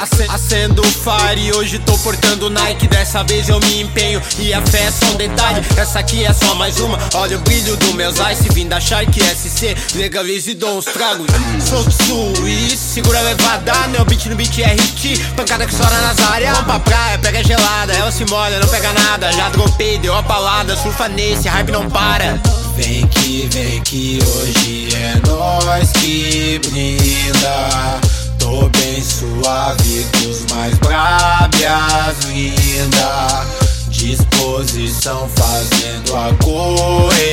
Acendo o. Acendo fire e hoje tô portando Nike. Dessa vez eu me empenho e a fé é só um detalhe. Essa aqui é só mais uma, olha o brilho do meus ice Vim da Shark SC, legalize e dou uns tragos Sou suí, segura levada, meu beat no beat é hit. Pancada que chora nas áreas, vamos pra praia, pega gelada. Ela se molha, não pega nada, já dropei, deu a palada. Surfa nesse, hype não para. Vem que, vem que hoje que brinda. Tô bem suave dos mais brabo e as linda. Disposição fazendo a correria.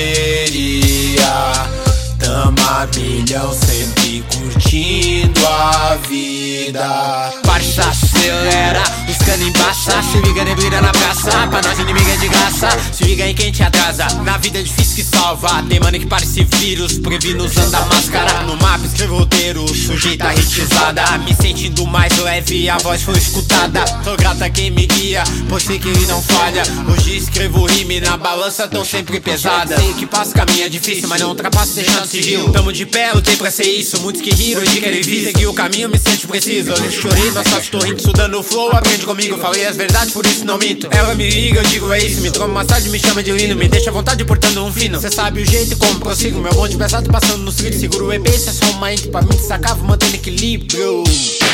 Tama milhão sempre curtindo a vida. Parça acelera, os cano embaça Se liga neblina na praça, pra nós inimigo é de em quem te atrasa, na vida é difícil que salva. Tem mano que parece vírus, previno usando a máscara. No mapa sujeita ritizada Me sentindo mais leve, a voz foi escutada. Tô grata a quem me guia, pois sei que ele não falha. Hoje escrevo rime na balança, tão sempre pesada. Sei que passo caminho é difícil, mas não ultrapasso deixando sigilo Tamo de pé, lutei pra ser isso, muitos que riram hoje querem vir Segui o caminho, me sente preciso. Eu chorei, mas só estou rindo, estudando o flow, aprende comigo Falei as verdades, por isso não minto. Ela me liga, eu digo é isso. Me toma massagem, me chama de lindo. Me deixa à vontade portando um fino. Cê sabe o jeito como prossigo. Meu bonde pesado passando no trilhos Seguro o EP, isso é só uma ente pra mim estamos en equilibrio.